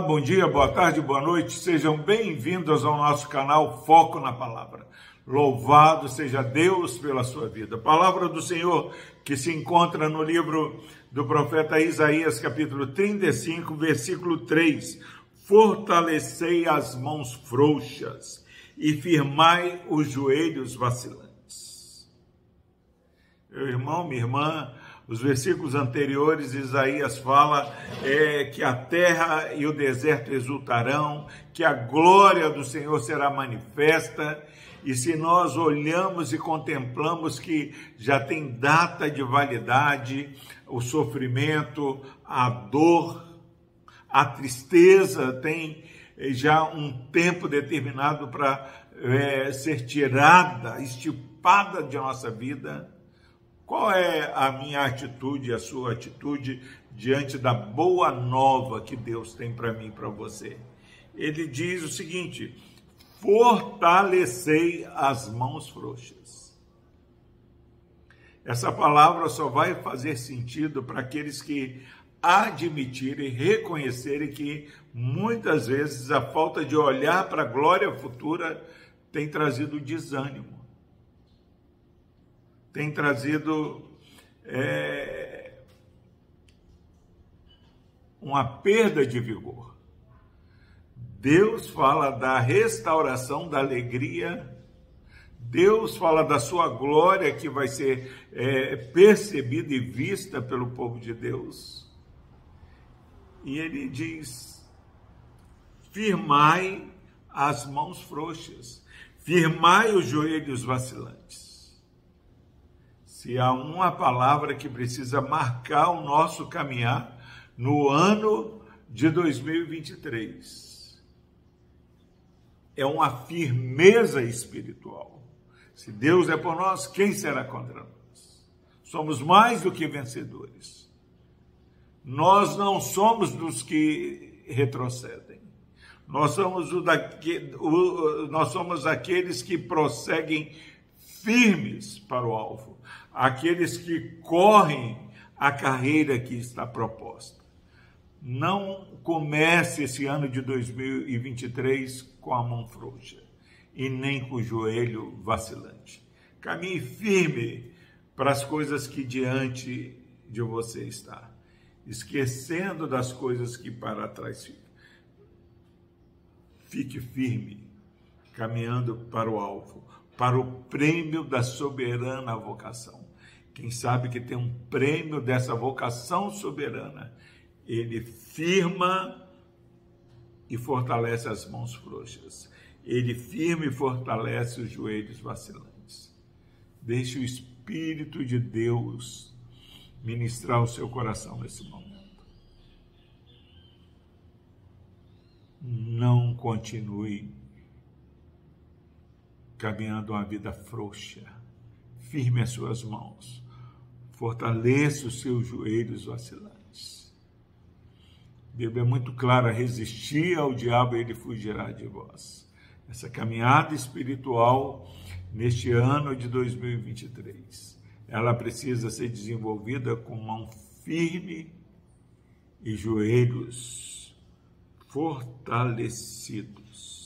bom dia, boa tarde, boa noite. Sejam bem-vindos ao nosso canal Foco na Palavra. Louvado seja Deus pela sua vida. palavra do Senhor que se encontra no livro do profeta Isaías, capítulo 35, versículo 3. Fortalecei as mãos frouxas e firmai os joelhos vacilantes. Meu irmão, minha irmã, os versículos anteriores, Isaías fala é, que a terra e o deserto exultarão, que a glória do Senhor será manifesta. E se nós olhamos e contemplamos que já tem data de validade, o sofrimento, a dor, a tristeza tem já um tempo determinado para é, ser tirada, estipada de nossa vida qual é a minha atitude, a sua atitude diante da boa nova que Deus tem para mim e para você? Ele diz o seguinte: fortalecei as mãos frouxas. Essa palavra só vai fazer sentido para aqueles que admitirem, reconhecerem que muitas vezes a falta de olhar para a glória futura tem trazido desânimo tem trazido é, uma perda de vigor. Deus fala da restauração da alegria, Deus fala da sua glória que vai ser é, percebida e vista pelo povo de Deus. E ele diz: firmai as mãos frouxas, firmai os joelhos vacilantes se há uma palavra que precisa marcar o nosso caminhar no ano de 2023, é uma firmeza espiritual. Se Deus é por nós, quem será contra nós? Somos mais do que vencedores. Nós não somos dos que retrocedem. Nós somos, o daqui, o, nós somos aqueles que prosseguem firmes para o alvo aqueles que correm a carreira que está proposta. Não comece esse ano de 2023 com a mão frouxa e nem com o joelho vacilante. Caminhe firme para as coisas que diante de você está, esquecendo das coisas que para trás ficam. Fique firme, caminhando para o alvo, para o prêmio da soberana vocação. Quem sabe que tem um prêmio dessa vocação soberana, ele firma e fortalece as mãos frouxas. Ele firma e fortalece os joelhos vacilantes. Deixe o Espírito de Deus ministrar o seu coração nesse momento. Não continue caminhando uma vida frouxa. Firme as suas mãos fortaleça os seus joelhos vacilantes. A Bíblia é muito clara: resistir ao diabo, ele fugirá de vós. Essa caminhada espiritual neste ano de 2023, ela precisa ser desenvolvida com mão firme e joelhos fortalecidos.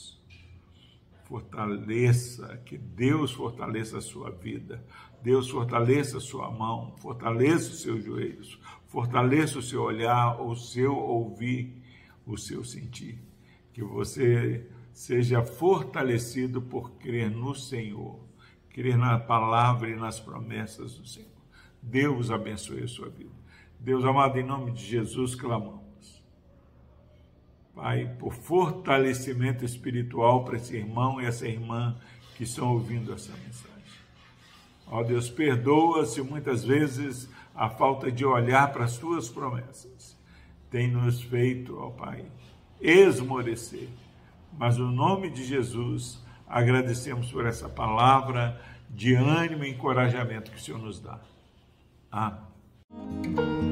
Fortaleça, que Deus fortaleça a sua vida, Deus fortaleça a sua mão, fortaleça os seus joelhos, fortaleça o seu olhar, o seu ouvir, o seu sentir. Que você seja fortalecido por crer no Senhor, crer na palavra e nas promessas do Senhor. Deus abençoe a sua vida. Deus amado, em nome de Jesus, clamamos. Pai, por fortalecimento espiritual para esse irmão e essa irmã que estão ouvindo essa mensagem. Ó Deus, perdoa-se muitas vezes a falta de olhar para as tuas promessas. Tem nos feito, ó Pai, esmorecer. Mas no nome de Jesus, agradecemos por essa palavra de ânimo e encorajamento que o Senhor nos dá. Amém.